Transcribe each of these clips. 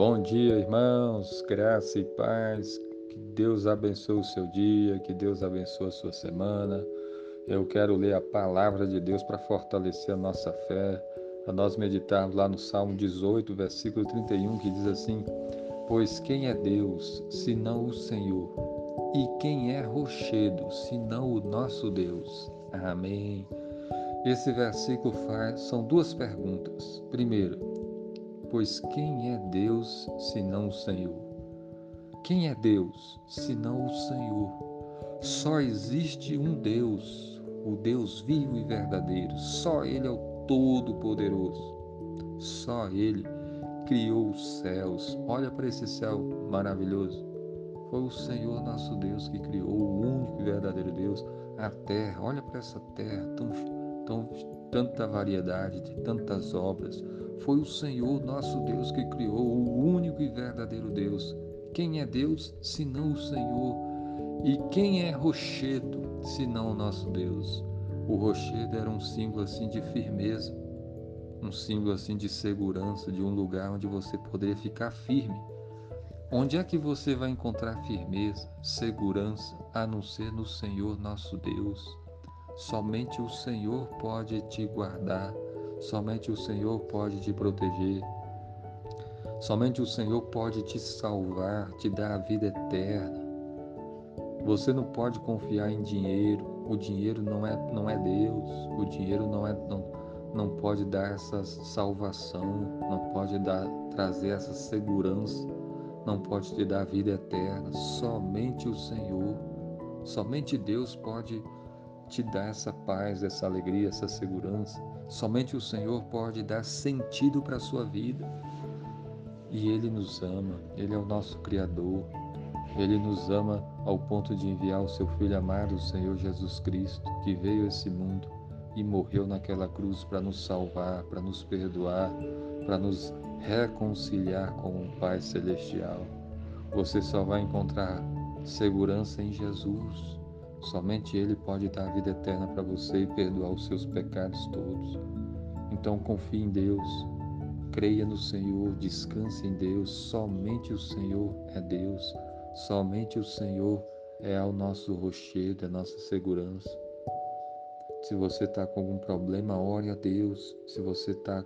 Bom dia, irmãos, graça e paz. Que Deus abençoe o seu dia, que Deus abençoe a sua semana. Eu quero ler a palavra de Deus para fortalecer a nossa fé, para nós meditarmos lá no Salmo 18, versículo 31, que diz assim: Pois quem é Deus, senão o Senhor? E quem é rochedo, senão o nosso Deus? Amém. Esse versículo faz são duas perguntas. Primeiro, pois quem é Deus senão o Senhor? Quem é Deus senão o Senhor? Só existe um Deus, o Deus vivo e verdadeiro. Só Ele é o Todo-Poderoso. Só Ele criou os céus. Olha para esse céu maravilhoso. Foi o Senhor nosso Deus que criou o único e verdadeiro Deus, a terra. Olha para essa terra tão tão, tanta variedade, de tantas obras. Foi o Senhor nosso Deus que criou o único e verdadeiro Deus. Quem é Deus senão o Senhor? E quem é rochedo senão o nosso Deus? O rochedo era um símbolo assim de firmeza, um símbolo assim de segurança, de um lugar onde você poderia ficar firme. Onde é que você vai encontrar firmeza, segurança, a não ser no Senhor nosso Deus? Somente o Senhor pode te guardar, somente o Senhor pode te proteger, somente o Senhor pode te salvar, te dar a vida eterna. Você não pode confiar em dinheiro, o dinheiro não é, não é Deus, o dinheiro não, é, não, não pode dar essa salvação, não pode dar, trazer essa segurança, não pode te dar vida eterna. Somente o Senhor, somente Deus pode te dá essa paz, essa alegria, essa segurança. Somente o Senhor pode dar sentido para a sua vida. E Ele nos ama, Ele é o nosso Criador. Ele nos ama ao ponto de enviar o seu Filho amado, o Senhor Jesus Cristo, que veio a esse mundo e morreu naquela cruz para nos salvar, para nos perdoar, para nos reconciliar com o Pai Celestial. Você só vai encontrar segurança em Jesus. Somente Ele pode dar a vida eterna para você e perdoar os seus pecados todos. Então confie em Deus, creia no Senhor, descanse em Deus. Somente o Senhor é Deus, somente o Senhor é o nosso rochedo, é a nossa segurança. Se você está com algum problema, ore a Deus. Se você está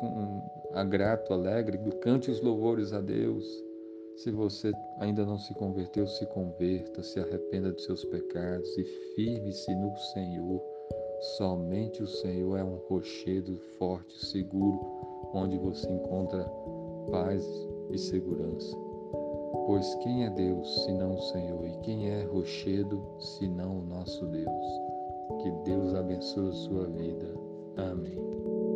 um, grato, alegre, cante os louvores a Deus. Se você ainda não se converteu, se converta, se arrependa dos seus pecados e firme-se no Senhor. Somente o Senhor é um rochedo forte, seguro, onde você encontra paz e segurança. Pois quem é Deus senão o Senhor? E quem é rochedo senão o nosso Deus? Que Deus abençoe a sua vida. Amém.